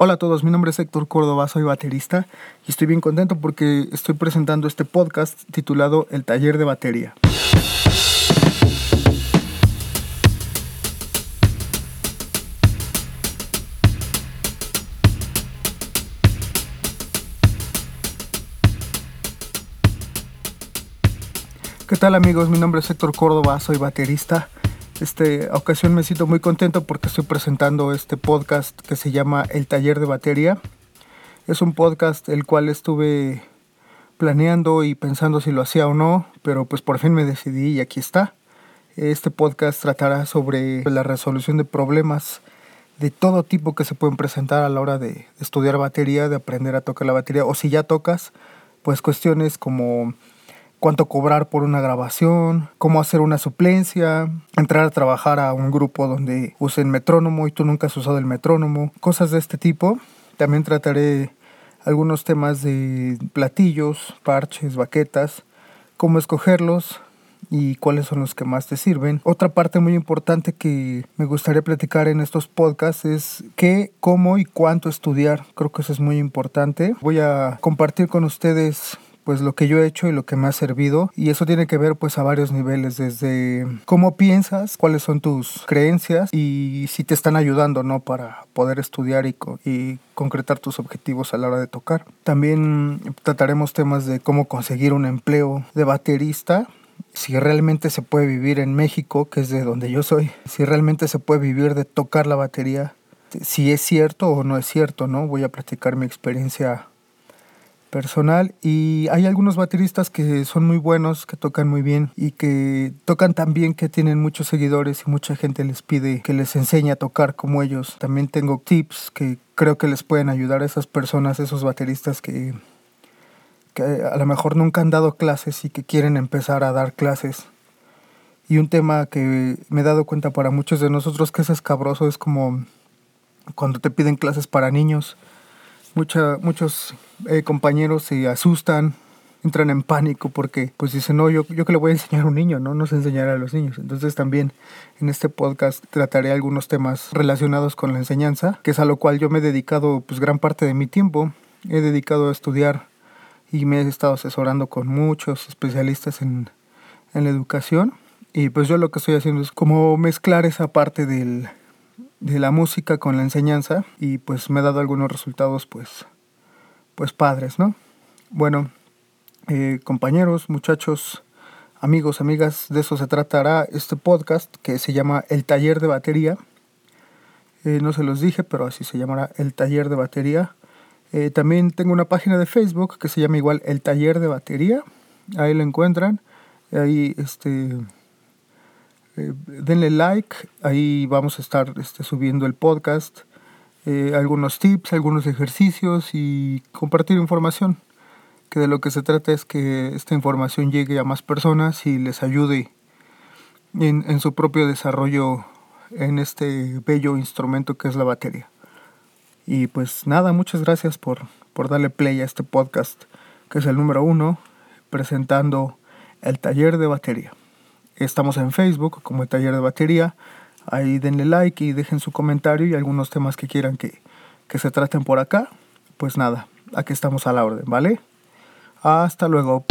Hola a todos, mi nombre es Héctor Córdoba, soy baterista y estoy bien contento porque estoy presentando este podcast titulado El taller de batería. ¿Qué tal amigos? Mi nombre es Héctor Córdoba, soy baterista esta ocasión me siento muy contento porque estoy presentando este podcast que se llama El Taller de Batería. Es un podcast el cual estuve planeando y pensando si lo hacía o no, pero pues por fin me decidí y aquí está. Este podcast tratará sobre la resolución de problemas de todo tipo que se pueden presentar a la hora de estudiar batería, de aprender a tocar la batería, o si ya tocas, pues cuestiones como cuánto cobrar por una grabación, cómo hacer una suplencia, entrar a trabajar a un grupo donde usen metrónomo y tú nunca has usado el metrónomo, cosas de este tipo. También trataré algunos temas de platillos, parches, baquetas, cómo escogerlos y cuáles son los que más te sirven. Otra parte muy importante que me gustaría platicar en estos podcasts es qué, cómo y cuánto estudiar. Creo que eso es muy importante. Voy a compartir con ustedes pues lo que yo he hecho y lo que me ha servido y eso tiene que ver pues a varios niveles desde cómo piensas, cuáles son tus creencias y si te están ayudando no para poder estudiar y, y concretar tus objetivos a la hora de tocar. También trataremos temas de cómo conseguir un empleo de baterista si realmente se puede vivir en México, que es de donde yo soy, si realmente se puede vivir de tocar la batería, si es cierto o no es cierto, ¿no? Voy a platicar mi experiencia personal y hay algunos bateristas que son muy buenos, que tocan muy bien y que tocan tan bien que tienen muchos seguidores y mucha gente les pide que les enseñe a tocar como ellos. También tengo tips que creo que les pueden ayudar a esas personas, esos bateristas que, que a lo mejor nunca han dado clases y que quieren empezar a dar clases. Y un tema que me he dado cuenta para muchos de nosotros que es escabroso es como cuando te piden clases para niños muchos eh, compañeros se asustan, entran en pánico porque pues dicen, no, yo, yo que le voy a enseñar a un niño, ¿no? No sé enseñar a los niños. Entonces también en este podcast trataré algunos temas relacionados con la enseñanza, que es a lo cual yo me he dedicado pues gran parte de mi tiempo. He dedicado a estudiar y me he estado asesorando con muchos especialistas en, en la educación. Y pues yo lo que estoy haciendo es como mezclar esa parte del, de la música con la enseñanza y pues me ha dado algunos resultados pues, pues padres, ¿no? Bueno, eh, compañeros, muchachos, amigos, amigas, de eso se tratará este podcast que se llama El Taller de Batería. Eh, no se los dije, pero así se llamará El Taller de Batería. Eh, también tengo una página de Facebook que se llama igual El Taller de Batería. Ahí lo encuentran. Ahí este eh, denle like, ahí vamos a estar este, subiendo el podcast, eh, algunos tips, algunos ejercicios y compartir información. Que de lo que se trata es que esta información llegue a más personas y les ayude en, en su propio desarrollo en este bello instrumento que es la batería. Y pues nada, muchas gracias por, por darle play a este podcast, que es el número uno, presentando el taller de batería. Estamos en Facebook como el taller de batería. Ahí denle like y dejen su comentario y algunos temas que quieran que, que se traten por acá. Pues nada, aquí estamos a la orden, ¿vale? Hasta luego.